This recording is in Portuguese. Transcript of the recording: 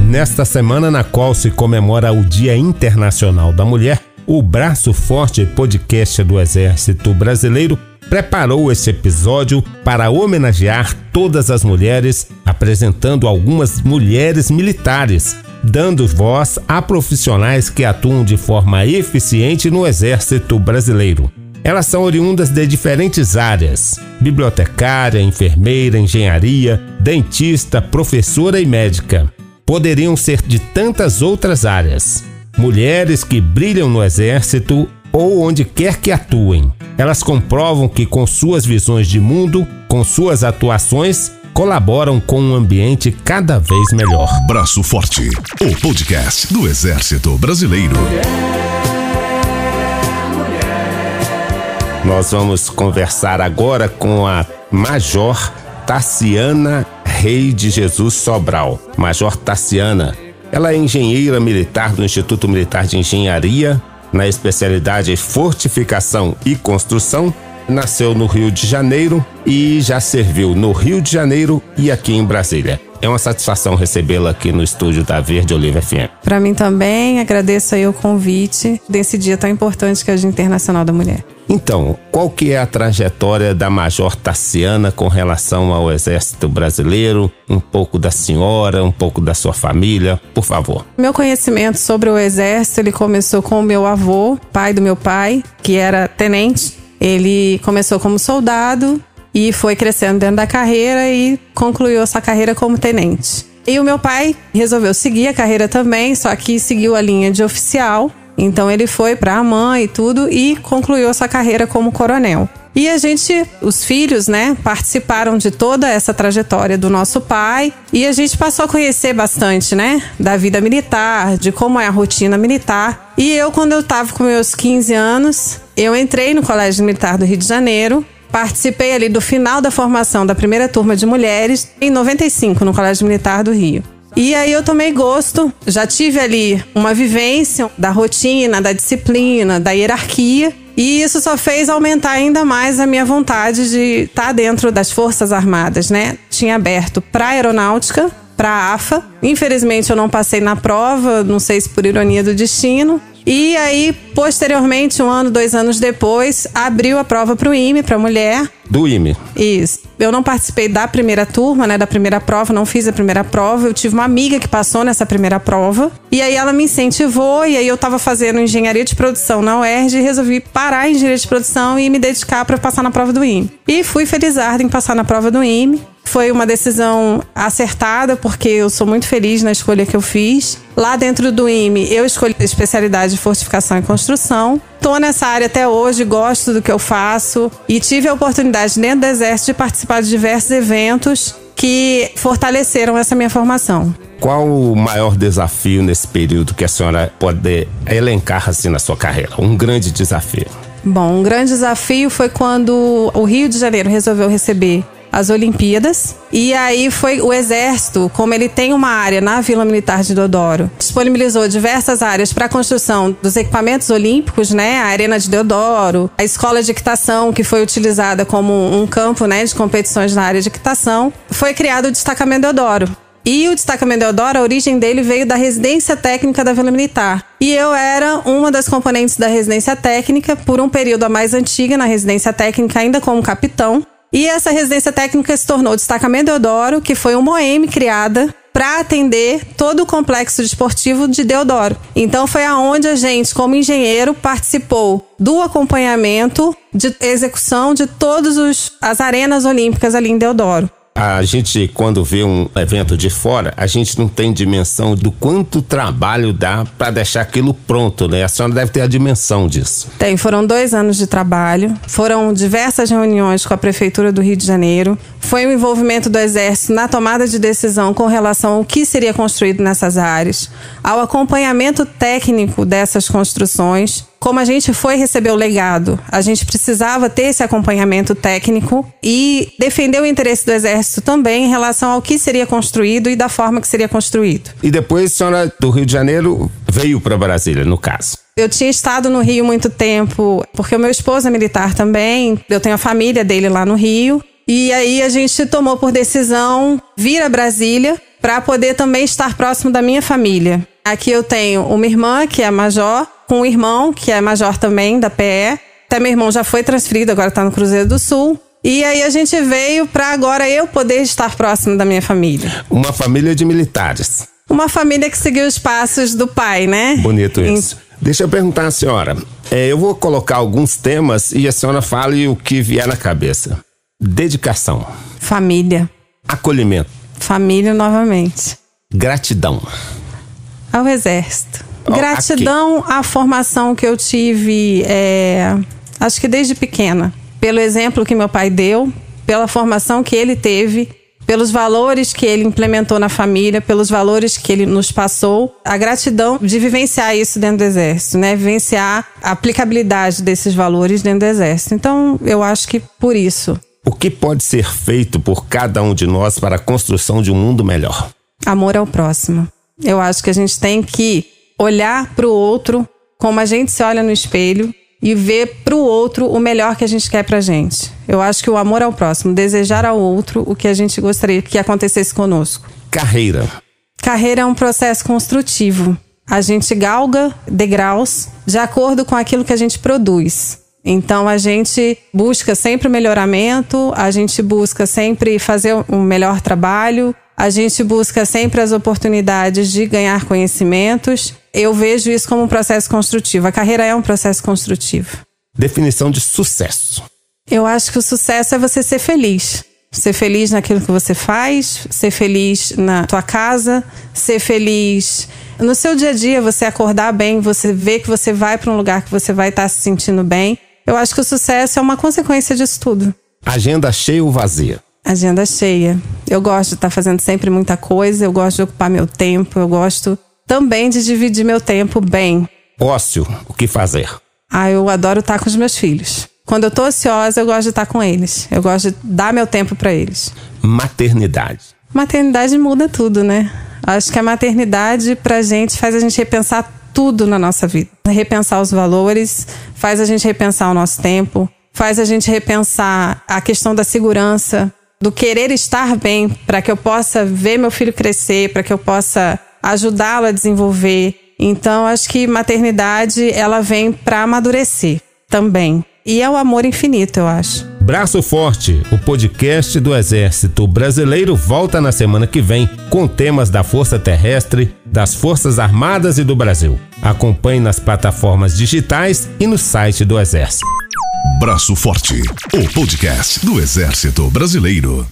Nesta semana na qual se comemora o Dia Internacional da Mulher, o Braço Forte podcast do Exército Brasileiro preparou esse episódio para homenagear todas as mulheres, apresentando algumas mulheres militares, dando voz a profissionais que atuam de forma eficiente no Exército Brasileiro. Elas são oriundas de diferentes áreas: bibliotecária, enfermeira, engenharia, dentista, professora e médica. Poderiam ser de tantas outras áreas. Mulheres que brilham no exército ou onde quer que atuem. Elas comprovam que, com suas visões de mundo, com suas atuações, colaboram com um ambiente cada vez melhor. Braço Forte, o podcast do Exército Brasileiro. Nós vamos conversar agora com a Major Tassiana Rei de Jesus Sobral. Major Tassiana, ela é engenheira militar do Instituto Militar de Engenharia, na especialidade Fortificação e Construção. Nasceu no Rio de Janeiro e já serviu no Rio de Janeiro e aqui em Brasília. É uma satisfação recebê-la aqui no estúdio da Verde Oliva FM. Para mim também, agradeço aí o convite desse dia tão importante que é o Dia Internacional da Mulher. Então, qual que é a trajetória da Major Tassiana com relação ao Exército Brasileiro? Um pouco da senhora, um pouco da sua família, por favor. Meu conhecimento sobre o Exército, ele começou com o meu avô, pai do meu pai, que era tenente. Ele começou como soldado e foi crescendo dentro da carreira e concluiu essa carreira como tenente. E o meu pai resolveu seguir a carreira também, só que seguiu a linha de oficial então ele foi para a mãe e tudo e concluiu essa carreira como coronel. E a gente, os filhos, né, participaram de toda essa trajetória do nosso pai e a gente passou a conhecer bastante, né, da vida militar, de como é a rotina militar. E eu, quando eu estava com meus 15 anos, eu entrei no Colégio Militar do Rio de Janeiro. Participei ali do final da formação da primeira turma de mulheres em 95 no Colégio Militar do Rio. E aí eu tomei gosto, já tive ali uma vivência da rotina, da disciplina, da hierarquia. E isso só fez aumentar ainda mais a minha vontade de estar tá dentro das Forças Armadas, né? Tinha aberto para aeronáutica, para a AFA. Infelizmente eu não passei na prova, não sei se por ironia do destino. E aí, posteriormente, um ano, dois anos depois, abriu a prova para o IME, para mulher. Do IME? Isso. Eu não participei da primeira turma, né, da primeira prova, não fiz a primeira prova. Eu tive uma amiga que passou nessa primeira prova. E aí ela me incentivou, e aí eu estava fazendo engenharia de produção na UERJ e resolvi parar a engenharia de produção e me dedicar para passar na prova do IME. E fui felizarda em passar na prova do IME. Foi uma decisão acertada, porque eu sou muito feliz na escolha que eu fiz. Lá dentro do IME, eu escolhi a especialidade de fortificação e construção. Estou nessa área até hoje, gosto do que eu faço e tive a oportunidade dentro do Exército de participar de diversos eventos que fortaleceram essa minha formação. Qual o maior desafio nesse período que a senhora pode elencar assim na sua carreira? Um grande desafio. Bom, um grande desafio foi quando o Rio de Janeiro resolveu receber as Olimpíadas. E aí foi o Exército, como ele tem uma área na Vila Militar de Deodoro, disponibilizou diversas áreas para a construção dos equipamentos olímpicos, né? A Arena de Deodoro, a Escola de Equitação, que foi utilizada como um campo né, de competições na área de equitação. Foi criado o Destacamento Deodoro. E o destacamento Deodoro, a origem dele veio da residência técnica da Vila Militar. E eu era uma das componentes da residência técnica por um período a mais antiga na residência técnica, ainda como capitão. E essa residência técnica se tornou o Destacamento Deodoro, que foi uma OEM criada para atender todo o complexo desportivo de Deodoro. Então foi aonde a gente, como engenheiro, participou do acompanhamento de execução de todas as arenas olímpicas ali em Deodoro. A gente, quando vê um evento de fora, a gente não tem dimensão do quanto trabalho dá para deixar aquilo pronto, né? A senhora deve ter a dimensão disso. Tem, foram dois anos de trabalho, foram diversas reuniões com a Prefeitura do Rio de Janeiro, foi o envolvimento do Exército na tomada de decisão com relação ao que seria construído nessas áreas, ao acompanhamento técnico dessas construções como a gente foi receber o legado, a gente precisava ter esse acompanhamento técnico e defender o interesse do Exército também em relação ao que seria construído e da forma que seria construído. E depois a senhora do Rio de Janeiro veio para Brasília, no caso. Eu tinha estado no Rio muito tempo, porque o meu esposo é militar também, eu tenho a família dele lá no Rio. E aí a gente tomou por decisão vir a Brasília para poder também estar próximo da minha família. Aqui eu tenho uma irmã que é major, com um irmão que é major também da PE. Até meu irmão já foi transferido, agora está no Cruzeiro do Sul. E aí a gente veio para agora eu poder estar próximo da minha família. Uma família de militares. Uma família que seguiu os passos do pai, né? Bonito isso. Deixa eu perguntar à senhora. É, eu vou colocar alguns temas e a senhora fale o que vier na cabeça. Dedicação. Família. Acolhimento. Família novamente. Gratidão. Ao exército. Gratidão à formação que eu tive, é, acho que desde pequena. Pelo exemplo que meu pai deu, pela formação que ele teve, pelos valores que ele implementou na família, pelos valores que ele nos passou. A gratidão de vivenciar isso dentro do exército, né? Vivenciar a aplicabilidade desses valores dentro do exército. Então, eu acho que por isso. O que pode ser feito por cada um de nós para a construção de um mundo melhor? Amor ao próximo. Eu acho que a gente tem que olhar para o outro como a gente se olha no espelho e ver para o outro o melhor que a gente quer para gente. Eu acho que o amor ao próximo, desejar ao outro o que a gente gostaria que acontecesse conosco. Carreira. Carreira é um processo construtivo. A gente galga degraus de acordo com aquilo que a gente produz. Então a gente busca sempre o melhoramento, a gente busca sempre fazer um melhor trabalho, a gente busca sempre as oportunidades de ganhar conhecimentos. Eu vejo isso como um processo construtivo. A carreira é um processo construtivo. Definição de sucesso. Eu acho que o sucesso é você ser feliz. Ser feliz naquilo que você faz, ser feliz na tua casa, ser feliz no seu dia a dia, você acordar bem, você ver que você vai para um lugar que você vai estar tá se sentindo bem. Eu acho que o sucesso é uma consequência disso tudo. Agenda cheia ou vazia? Agenda cheia. Eu gosto de estar fazendo sempre muita coisa, eu gosto de ocupar meu tempo, eu gosto também de dividir meu tempo bem. Ócio, o que fazer? Ah, eu adoro estar com os meus filhos. Quando eu tô ociosa, eu gosto de estar com eles. Eu gosto de dar meu tempo para eles. Maternidade. Maternidade muda tudo, né? Acho que a maternidade pra gente faz a gente repensar tudo na nossa vida. Repensar os valores, faz a gente repensar o nosso tempo, faz a gente repensar a questão da segurança, do querer estar bem para que eu possa ver meu filho crescer, para que eu possa ajudá-lo a desenvolver. Então, acho que maternidade ela vem para amadurecer também. E é o amor infinito, eu acho. Braço Forte, o podcast do Exército Brasileiro, volta na semana que vem com temas da Força Terrestre, das Forças Armadas e do Brasil. Acompanhe nas plataformas digitais e no site do Exército. Braço Forte, o podcast do Exército Brasileiro.